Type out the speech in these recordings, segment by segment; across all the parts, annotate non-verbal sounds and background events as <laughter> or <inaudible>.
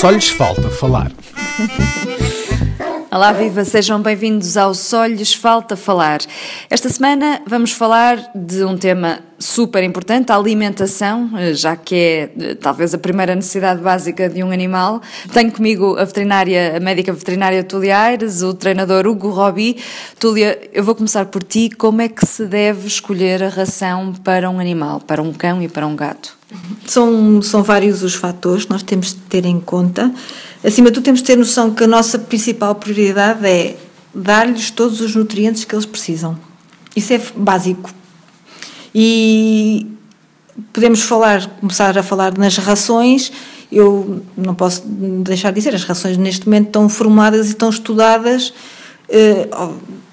Só lhes falta falar. Olá, viva! Sejam bem-vindos ao Só lhes falta falar. Esta semana vamos falar de um tema super importante, a alimentação, já que é talvez a primeira necessidade básica de um animal. Tenho comigo a veterinária, a médica veterinária Túlia Aires, o treinador Hugo Robi. Túlia, eu vou começar por ti. Como é que se deve escolher a ração para um animal, para um cão e para um gato? São, são vários os fatores que nós temos de ter em conta. Acima de tudo, temos de ter noção que a nossa principal prioridade é dar-lhes todos os nutrientes que eles precisam. Isso é básico. E podemos falar, começar a falar nas rações. Eu não posso deixar de dizer, as rações neste momento estão formadas e estão estudadas eh,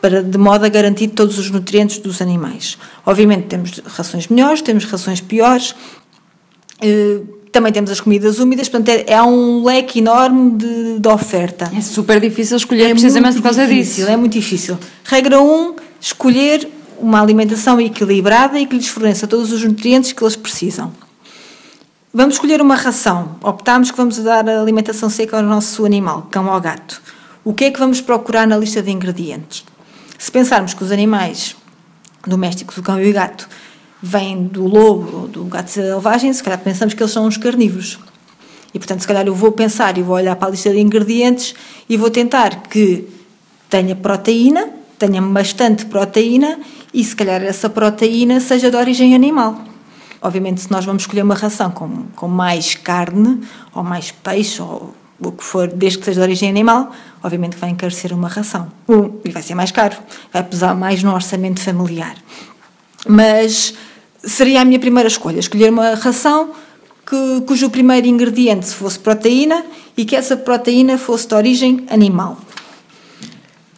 para, de modo a garantir todos os nutrientes dos animais. Obviamente temos rações melhores, temos rações piores. Eh, também temos as comidas úmidas, portanto é, é um leque enorme de, de, oferta. É super difícil escolher é precisamente por causa difícil, disso. É muito difícil. Regra 1, um, escolher uma alimentação equilibrada e que lhes forneça todos os nutrientes que eles precisam. Vamos escolher uma ração. Optamos que vamos dar alimentação seca ao nosso animal, cão ou gato. O que é que vamos procurar na lista de ingredientes? Se pensarmos que os animais domésticos, o cão e o gato, vêm do lobo ou do gato selvagem, se calhar pensamos que eles são uns carnívoros. E, portanto, se calhar eu vou pensar e vou olhar para a lista de ingredientes e vou tentar que tenha proteína, tenha bastante proteína e, se calhar, essa proteína seja de origem animal. Obviamente, se nós vamos escolher uma ração com, com mais carne ou mais peixe ou o que for, desde que seja de origem animal, obviamente vai encarecer uma ração. Um, e vai ser mais caro, vai pesar mais no orçamento familiar. Mas seria a minha primeira escolha, escolher uma ração que, cujo primeiro ingrediente fosse proteína e que essa proteína fosse de origem animal.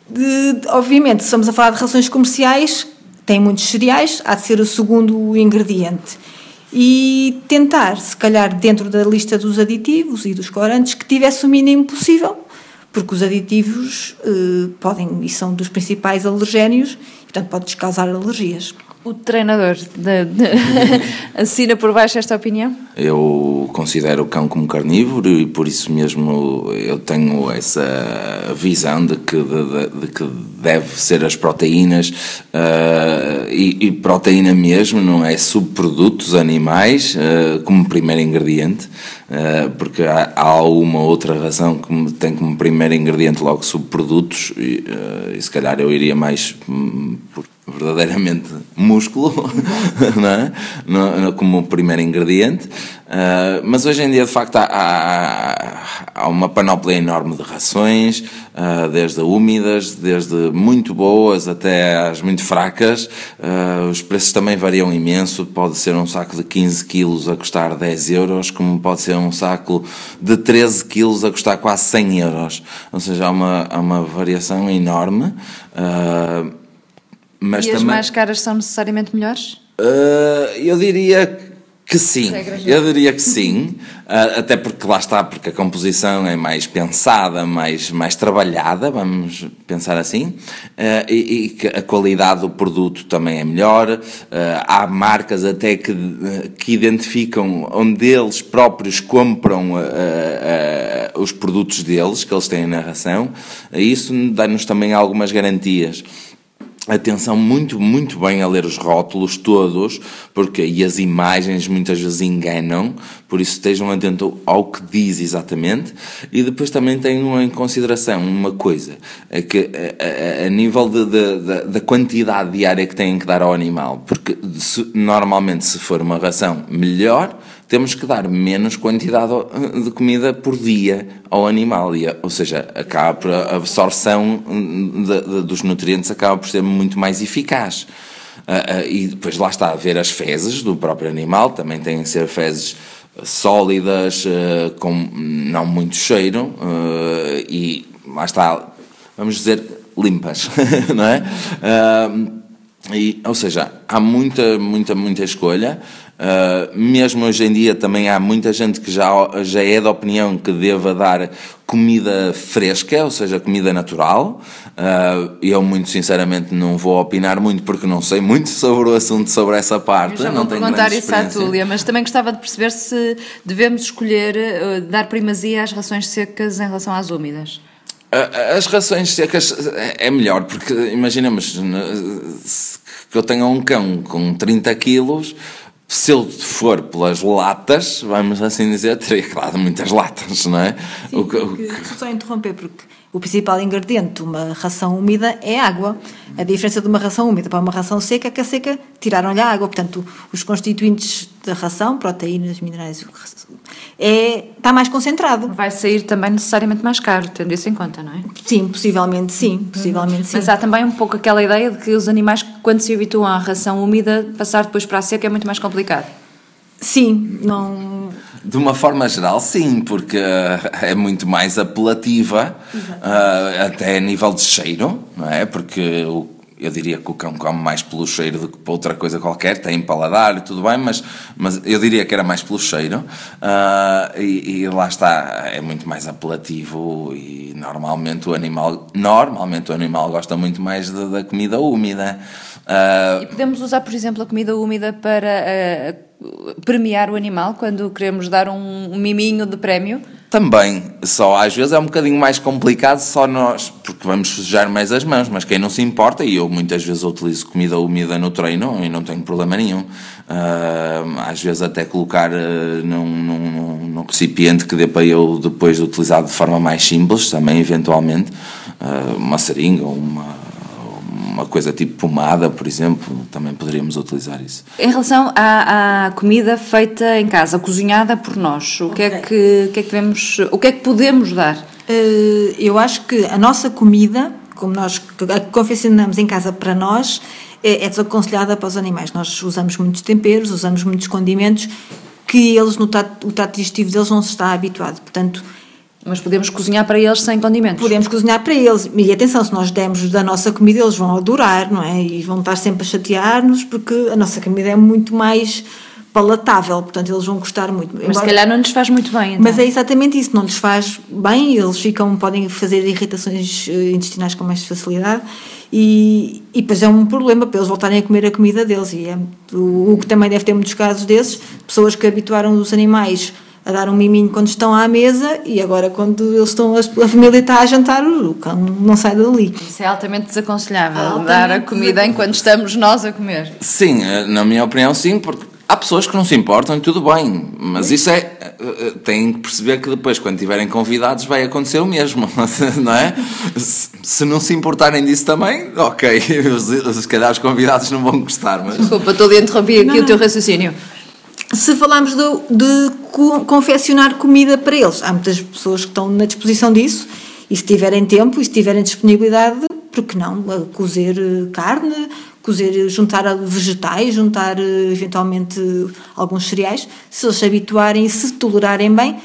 De, obviamente, se estamos a falar de rações comerciais, tem muitos cereais, há de ser o segundo ingrediente. E tentar, se calhar, dentro da lista dos aditivos e dos corantes, que tivesse o mínimo possível, porque os aditivos eh, podem e são dos principais alergénios, portanto, pode causar alergias. O treinador de, de, <laughs> assina por baixo esta opinião? Eu considero o cão como carnívoro e por isso mesmo eu tenho essa visão de que, de, de que deve ser as proteínas uh, e, e, proteína mesmo, não é subprodutos animais uh, como primeiro ingrediente, uh, porque há, há uma outra razão que tem como primeiro ingrediente logo subprodutos e, e se calhar eu iria mais hum, por verdadeiramente músculo, <laughs> não é? Como primeiro ingrediente. Uh, mas hoje em dia, de facto, há, há, uma panóplia enorme de rações, uh, desde úmidas, desde muito boas até as muito fracas. Uh, os preços também variam imenso. Pode ser um saco de 15 quilos a custar 10 euros, como pode ser um saco de 13 quilos a custar quase 100 euros. Ou seja, há uma, há uma variação enorme. Uh, mas e também... as mais caras são necessariamente melhores? Uh, eu diria que sim, eu diria que sim, uh, até porque lá está, porque a composição é mais pensada, mais, mais trabalhada, vamos pensar assim, uh, e, e, que a qualidade do produto também é melhor. Uh, há marcas até que, que identificam onde eles próprios compram os produtos deles, que eles têm na ração, isso dá-nos também algumas garantias atenção muito, muito bem a ler os rótulos todos, porque e as imagens muitas vezes enganam, por isso estejam atentos ao que diz exatamente, e depois também tenham em consideração uma coisa, é que a, a, a nível da quantidade diária que têm que dar ao animal, porque se, normalmente se for uma ração melhor, temos que dar menos quantidade de comida por dia ao animal, ou seja, acaba por a absorção de, de, dos nutrientes acaba por ser muito mais eficaz. Uh, uh, e depois lá está a ver as fezes do próprio animal, também têm que ser fezes sólidas, uh, com não muito cheiro, e lá está, vamos dizer, limpas, <laughs> não é? E, ou seja, há muita, muita, muita escolha. Uh, mesmo hoje em dia também há muita gente que já, já é da opinião que deva dar comida fresca, ou seja, comida natural. Uh, eu, muito sinceramente, não vou opinar muito porque não sei muito sobre o assunto, sobre essa parte. Eu já vou não perguntar isso à Túlia, mas também gostava de perceber se devemos escolher uh, dar primazia às rações secas em relação às úmidas. As rações secas é melhor, porque imaginemos que eu tenha um cão com 30 quilos, se ele for pelas latas, vamos assim dizer, teria claro muitas latas, não é? Sim, o, porque, o, só interromper, porque o principal ingrediente de uma ração úmida é água. A diferença de uma ração úmida para uma ração seca é que a seca tiraram-lhe a água. Portanto, os constituintes da ração, proteínas, minerais, é, está mais concentrado. Vai sair também necessariamente mais caro, tendo isso em conta, não é? Sim, possivelmente sim. Possivelmente sim. Mas há também um pouco aquela ideia de que os animais, quando se habituam à ração úmida, passar depois para a seca é muito mais complicado. Sim, não de uma forma geral, sim, porque uh, é muito mais apelativa, uh, até a nível de cheiro, não é? Porque o, eu diria que o cão come mais pelo cheiro do que por outra coisa qualquer, tem paladar e tudo bem, mas, mas eu diria que era mais pelo cheiro, uh, e, e, lá está, é muito mais apelativo e normalmente o animal, normalmente o animal gosta muito mais da comida úmida. e podemos usar, por exemplo, a comida úmida para premiar o animal quando queremos dar um, um miminho de prémio? Também, só às vezes é um bocadinho mais complicado só nós, porque vamos sujar mais as mãos, mas quem não se importa, e eu muitas vezes utilizo comida úmida no treino e não tenho problema nenhum. Uh, às vezes até colocar uh, num, num, num, recipiente que dê para eu depois de utilizar de forma mais simples, também eventualmente, uh, uma seringa ou uma uma coisa tipo pomada, por exemplo, também poderíamos utilizar isso. Em relação à, à comida feita em casa, cozinhada por nós, o okay. que é que, que é que devemos, o que é que podemos dar? Uh, eu acho que a nossa comida, como nós a confeccionamos em casa para nós, é, é desaconselhada para os animais. Nós usamos muitos temperos, usamos muitos condimentos que eles no tato, o tato digestivo deles não se está habituado. Portanto, mas podemos cozinhar para eles sem condimentos. Podemos cozinhar para eles. E atenção, se nós dermos da nossa comida, eles vão adorar, não é? E vão estar sempre a chatear-nos, porque a nossa comida é muito mais palatável, portanto eles vão gostar muito. Mas Embora... se calhar não lhes faz muito bem. Então. Mas é exatamente isso, não lhes faz bem, eles ficam, podem fazer irritações eh, intestinais com mais facilidade e, e depois é um problema para eles voltarem a comer a comida deles. E é, o, o que também deve ter muitos casos desses, pessoas que habituaram os animais a dar um miminho quando estão à mesa e agora quando eles estão, a família está a jantar, o cão não sai dali. Isso é altamente desaconselhável, altamente dar a comida enquanto estamos nós a comer. Sim, eh, na minha opinião sim, porque há pessoas que não se importam e tudo bem, mas isso é, eh, eh, têm que perceber que depois quando tiverem convidados vai acontecer o mesmo, <laughs> não é? Se não se importarem disso também, ok, <laughs> se calhar os convidados não vão gostar, mas... Desculpa, estou a interromper aqui não, o teu raciocínio se falarmos de, de confeccionar comida para eles, há muitas pessoas que estão na disposição disso e se tiverem tempo e se tiverem disponibilidade, por que não? Cozer eh, carne, cozer, juntar vegetais, juntar eh, eventualmente alguns cereais, se eles se habituarem e se tolerarem bem,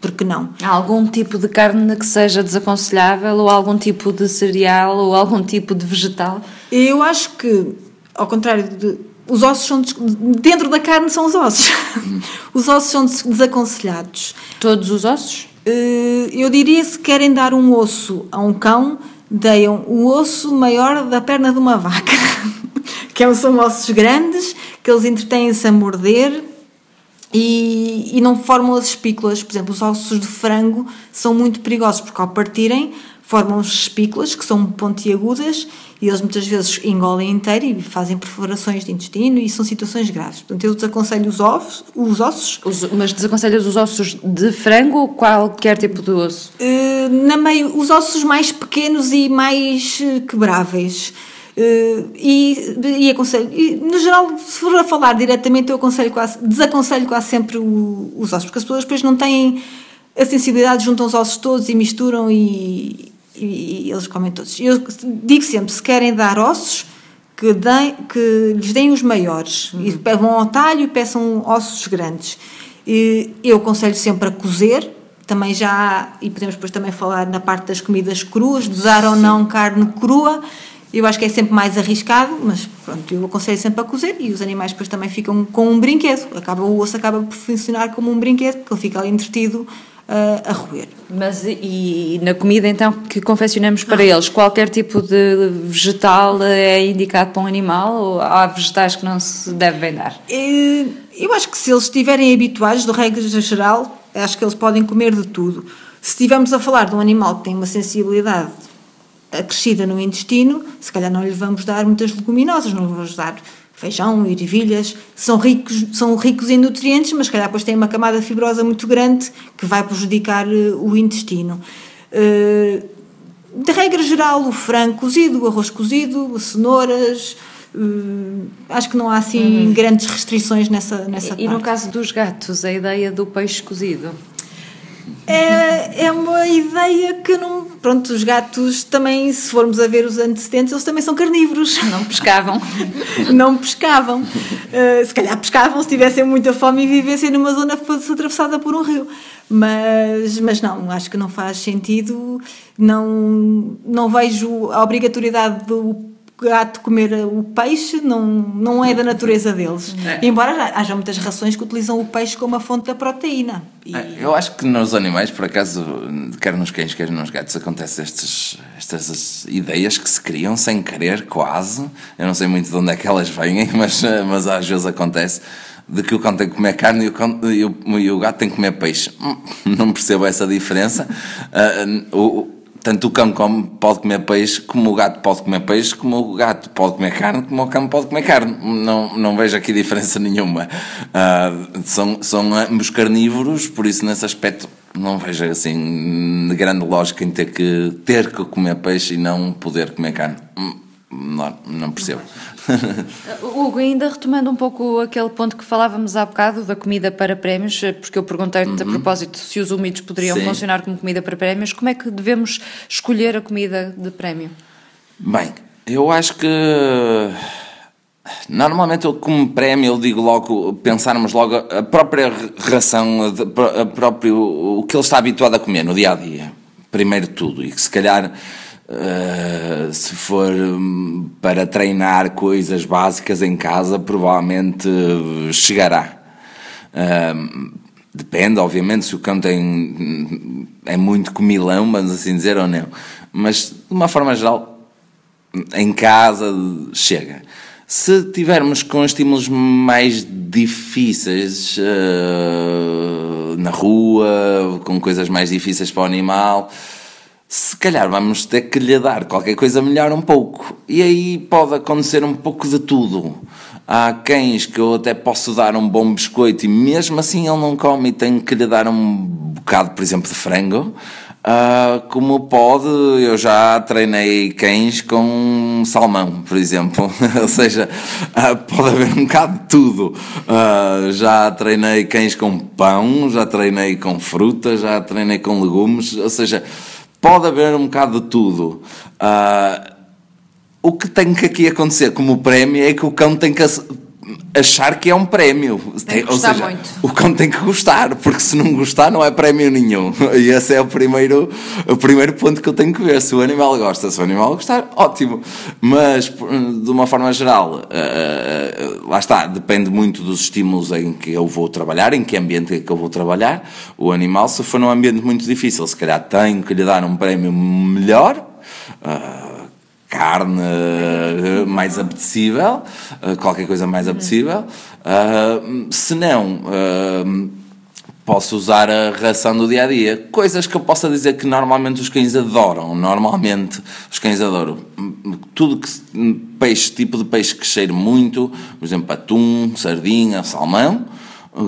por que não? Há algum tipo de carne que seja desaconselhável ou algum tipo de cereal ou algum tipo de vegetal? Eu acho que, ao contrário de os ossos são dentro da carne são os ossos. <laughs> os ossos são desaconselhados. Todos os ossos? Eh, eu diria se querem dar um osso a um cão, deem o osso maior da perna de uma vaca, <laughs> que é são ossos grandes que eles entretêm-se a morder e, e não formam as espículas. Por exemplo, os ossos de frango são muito perigosos porque ao partirem formam espículas que são pontiagudas e eles muitas vezes engolem inteiro e fazem perfurações de intestino e são situações graves. Portanto, eu desaconselho os, ovos, os ossos. Os, mas desaconselhas os ossos de frango ou qualquer tipo de osso? Uh, na meio, os ossos mais pequenos e mais eh, quebráveis. Uh, e, e aconselho, e, no geral, se for a falar diretamente, eu aconselho quase, desaconselho quase sempre o, os ossos, porque as pessoas depois não têm a sensibilidade, juntam os ossos todos e misturam e, e, e eles comem todos. Eu digo sempre, se querem dar ossos, que, deem, que lhes deem os maiores. Uhum. E vão ao talho e peçam ossos grandes. E eu aconselho sempre a cozer, também já, e podemos depois também falar na parte das comidas cruas, de dar ou não carne crua, Eu acho que é sempre mais arriscado, mas pronto, eu aconselho sempre a cozer e os animais depois também ficam com um brinquedo. Acaba, o osso acaba por funcionar como um brinquedo, porque ele fica ali entretido uh, a roer. Mas e na comida então que confeccionamos para ah. eles, qualquer tipo de vegetal é indicado para um animal ou há vegetais que não se devem dar? Eu acho que se eles estiverem habituados, de regra geral, acho que eles podem comer de tudo. Se estivermos a falar de um animal que tem uma sensibilidade acrescida no intestino, se calhar não lhe vamos dar muitas leguminosas, não lhe vamos dar feijão, ervilhas, são ricos, são ricos em nutrientes, mas se calhar depois têm uma camada fibrosa muito grande que vai prejudicar eh, o intestino. Eh, de regra geral, o frango cozido, o arroz cozido, as cenouras, eh, acho que não há assim uhum. grandes restrições nessa, nessa e, parte. E no caso dos gatos, a ideia do peixe cozido? É, é uma ideia que não. Pronto, os gatos também, se formos a ver os antecedentes, eles também são carnívoros. Não pescavam. não pescavam. Uh, se calhar pescavam se tivessem muita fome e vivessem numa zona que fosse atravessada por um rio. Mas, mas não, acho que não faz sentido. Não, não vejo a obrigatoriedade do gato comer o peixe não, não é da natureza deles. É. Embora haja muitas rações que utilizam o peixe como a fonte da proteína. E... É, eu acho que nos animais, por acaso, quer nos cães, quer nos gatos, acontecem estes, estas ideias que se criam sem querer, quase. Eu não sei muito de onde é que elas vêm, <laughs> mas, mas às vezes acontece de que o cão tem que comer carne e o, cão, e o, e o gato tem que comer peixe. Hum, não percebo essa diferença. Uh, o, tanto o cão come, pode comer peixe, como o gato pode comer peixe, como o gato pode comer carne, como o cão pode comer carne. Não, não vejo aqui diferença <laughs> nenhuma. Uh, são, são ambos carnívoros, por isso nesse aspecto não vejo assim grande lógica em ter que, ter que comer peixe e não poder comer carne. Não, não percebo. <laughs> Hugo, ainda retomando um pouco aquele ponto que falávamos há bocado da comida para prémios, porque eu perguntei-te uhum. a propósito se os úmidos poderiam Sim. funcionar como comida para prémios, como é que devemos escolher a comida de prémio? Bem, eu acho que normalmente eu como prémio eu digo logo, pensarmos logo a própria ração, a próprio, o que ele está habituado a comer no dia a dia, primeiro de tudo, e que se calhar Uh, se for hum, para treinar coisas básicas em casa, provavelmente chegará. Uh, depende, obviamente, se o cão tem, é muito comilão, vamos assim dizer, ou não. Mas, de uma forma geral, em casa chega. Se tivermos com estímulos mais difíceis uh, na rua, com coisas mais difíceis para o animal, se calhar vamos ter que lhe dar qualquer coisa melhor um pouco. E aí pode acontecer um pouco de tudo. Há cães que eu até posso dar um bom biscoito e mesmo assim ele não come e tenho que lhe dar um bocado, por exemplo, de frango. Uh, como pode, eu já treinei cães com salmão, por exemplo. <laughs> Ou seja, uh, pode haver um bocado de tudo. Uh, já treinei cães com pão, já treinei com fruta, já treinei com legumes. Ou seja, pode haver um bocado de tudo. Uh, o que tem que aqui acontecer como prémio é que o cão tem que achar que é um prémio. Tem Ou seja, muito. o cão tem que gostar, porque se não gostar não é prémio nenhum. E esse é o primeiro, o primeiro ponto que eu tenho que ver. Se o animal gosta, se o animal gostar, ótimo. Mas, de uma forma geral, uh, lá está, depende muito dos estímulos em que eu vou trabalhar, em que ambiente é que eu vou trabalhar. O animal, se for num ambiente muito difícil, se calhar tenho que lhe dar um prémio melhor. Uh, carne uh, mais apetecível, uh, qualquer coisa mais apetecível. Uh, se não, posso usar a ração do dia a dia. Coisas que eu possa dizer que normalmente os cães adoram. Normalmente os cães adoram tudo que peixe, tipo de peixe que cheire muito, por exemplo, atum, sardinha, salmão.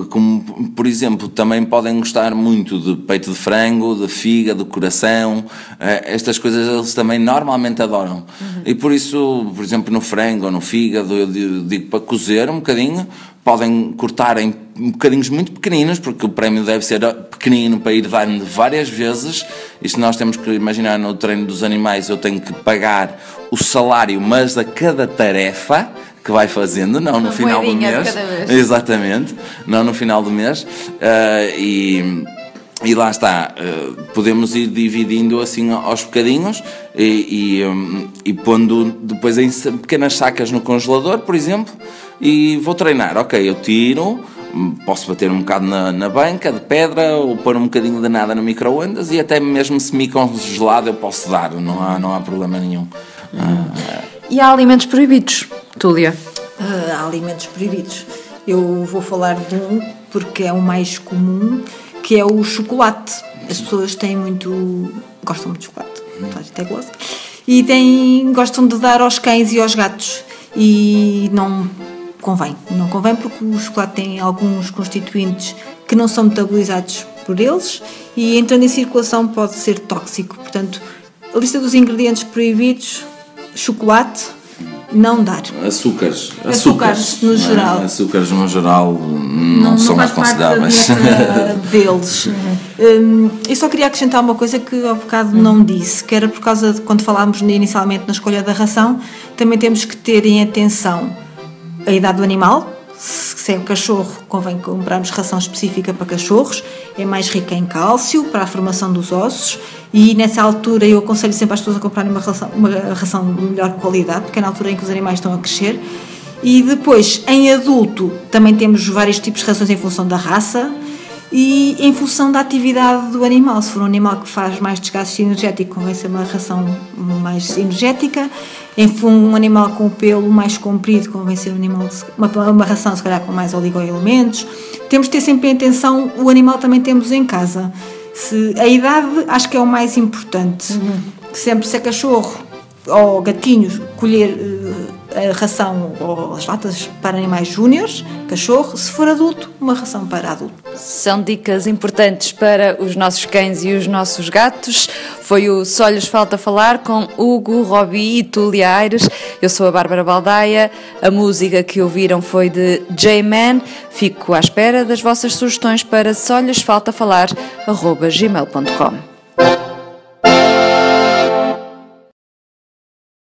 Como, por exemplo, também podem gostar muito de peito de frango, de fígado, de coração. Eh, estas coisas eles também normalmente adoram. Uhum. E por isso, por exemplo, no frango ou no fígado, eu digo para cozer um bocadinho. Podem cortar em bocadinhos muito pequeninos, porque o prémio deve ser pequenino para ir dando várias vezes. Isto nós temos que imaginar no treino dos animais, eu tenho que pagar o salário, mas a cada tarefa que vai fazendo, não no final do mês. Exatamente, não no final do mês. Uh, e e lá está, uh, podemos ir dividindo assim aos bocadinhos e, e, um, e pondo depois em pequenas sacas no congelador, por exemplo, e vou treinar. Ok, eu tiro, hum, posso bater um bocado na, na banca de pedra ou pôr um bocadinho de nada no micro-ondas e até mesmo semi-congelado eu posso dar, não há, não há problema nenhum. Uh, e há alimentos proibidos, Uh, há alimentos proibidos. Eu vou falar de um porque é o mais comum que é o chocolate. As pessoas têm muito. gostam muito de chocolate, até gosto. E têm, gostam de dar aos cães e aos gatos. E não convém. Não convém porque o chocolate tem alguns constituintes que não são metabolizados por eles e entrando em circulação pode ser tóxico. Portanto, a lista dos ingredientes proibidos: chocolate, não dar. Açúcares. Açúcares, açúcares no geral. É? Açúcares no geral não, não são mais aconselháveis. <laughs> deles. Hum, eu só queria acrescentar uma coisa que ao bocado não disse, que era por causa de quando falámos inicialmente na escolha da ração, também temos que ter em atenção a idade do animal, se é um cachorro, convém comprarmos ração específica para cachorros, é mais rica em cálcio para a formação dos ossos e nessa altura eu aconselho sempre as pessoas a comprarem uma ração, uma ração de melhor qualidade, porque é na altura em que os animais estão a crescer. E depois, em adulto, também temos vários tipos de rações em função da raça e em função da atividade do animal. Se for um animal que faz mais desgaste energético, convém ser uma ração mais energética. Em um animal com o pelo mais comprido, convém ser um animal, uma, uma ração se calhar com mais oligoelementos. Temos de ter sempre em atenção o animal também temos em casa. Se, a idade acho que é o mais importante. Uhum. Sempre se é cachorro ou gatinhos, colher uh, a ração ou as latas para animais júniores, cachorro, se for adulto, uma ração para adulto. São dicas importantes para os nossos cães e os nossos gatos. Foi o Só lhes falta falar com Hugo, Robi e Tulia Aires. Eu sou a Bárbara Baldaia. A música que ouviram foi de J-Man. Fico à espera das vossas sugestões para só lhes falta falar gmail.com.